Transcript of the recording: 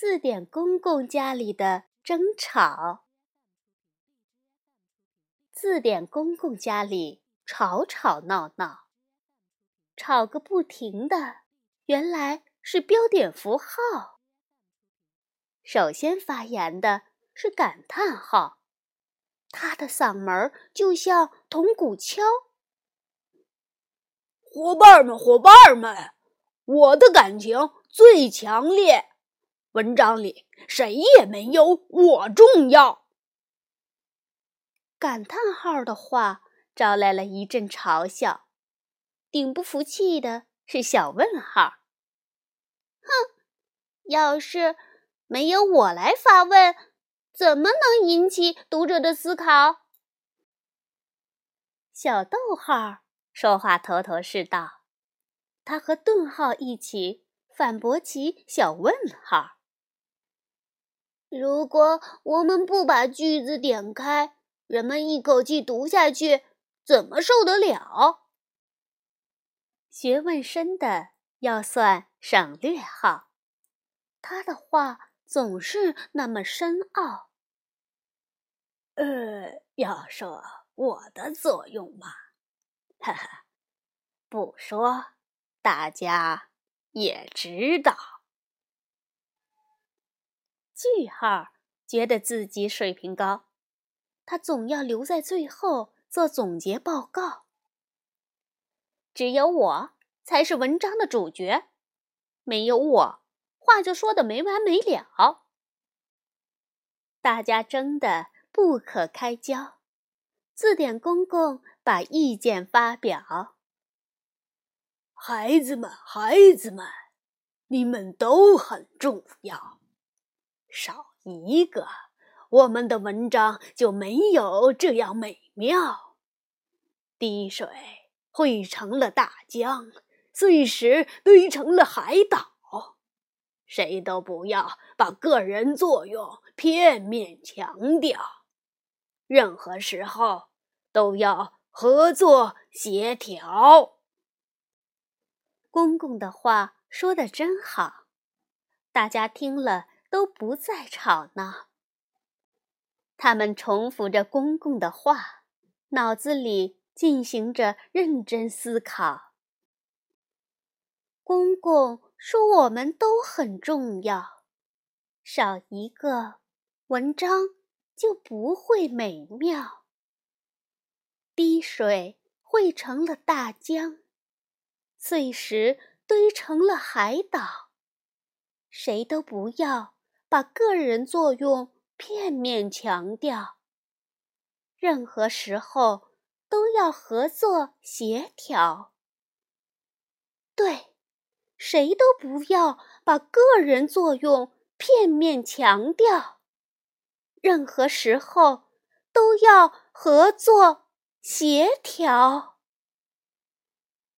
字典公公家里的争吵。字典公公家里吵吵闹闹，吵个不停的，原来是标点符号。首先发言的是感叹号，他的嗓门就像铜鼓敲。伙伴们，伙伴们，我的感情最强烈。文章里谁也没有我重要。感叹号的话招来了一阵嘲笑。顶不服气的是小问号。哼，要是没有我来发问，怎么能引起读者的思考？小逗号。说话头头是道，他和顿号一起反驳起小问号。如果我们不把句子点开，人们一口气读下去，怎么受得了？学问深的要算省略号，他的话总是那么深奥。呃，要说我的作用嘛。哈哈，不说，大家也知道。句号觉得自己水平高，他总要留在最后做总结报告。只有我才是文章的主角，没有我，话就说的没完没了。大家争得不可开交。字典公公把意见发表：“孩子们，孩子们，你们都很重要，少一个，我们的文章就没有这样美妙。滴水汇成了大江，碎石堆成了海岛。谁都不要把个人作用片面强调，任何时候。”都要合作协调。公公的话说的真好，大家听了都不再吵闹。他们重复着公公的话，脑子里进行着认真思考。公公说：“我们都很重要，少一个，文章就不会美妙。”滴水汇成了大江，碎石堆成了海岛。谁都不要把个人作用片面强调，任何时候都要合作协调。对，谁都不要把个人作用片面强调，任何时候都要合作。协调。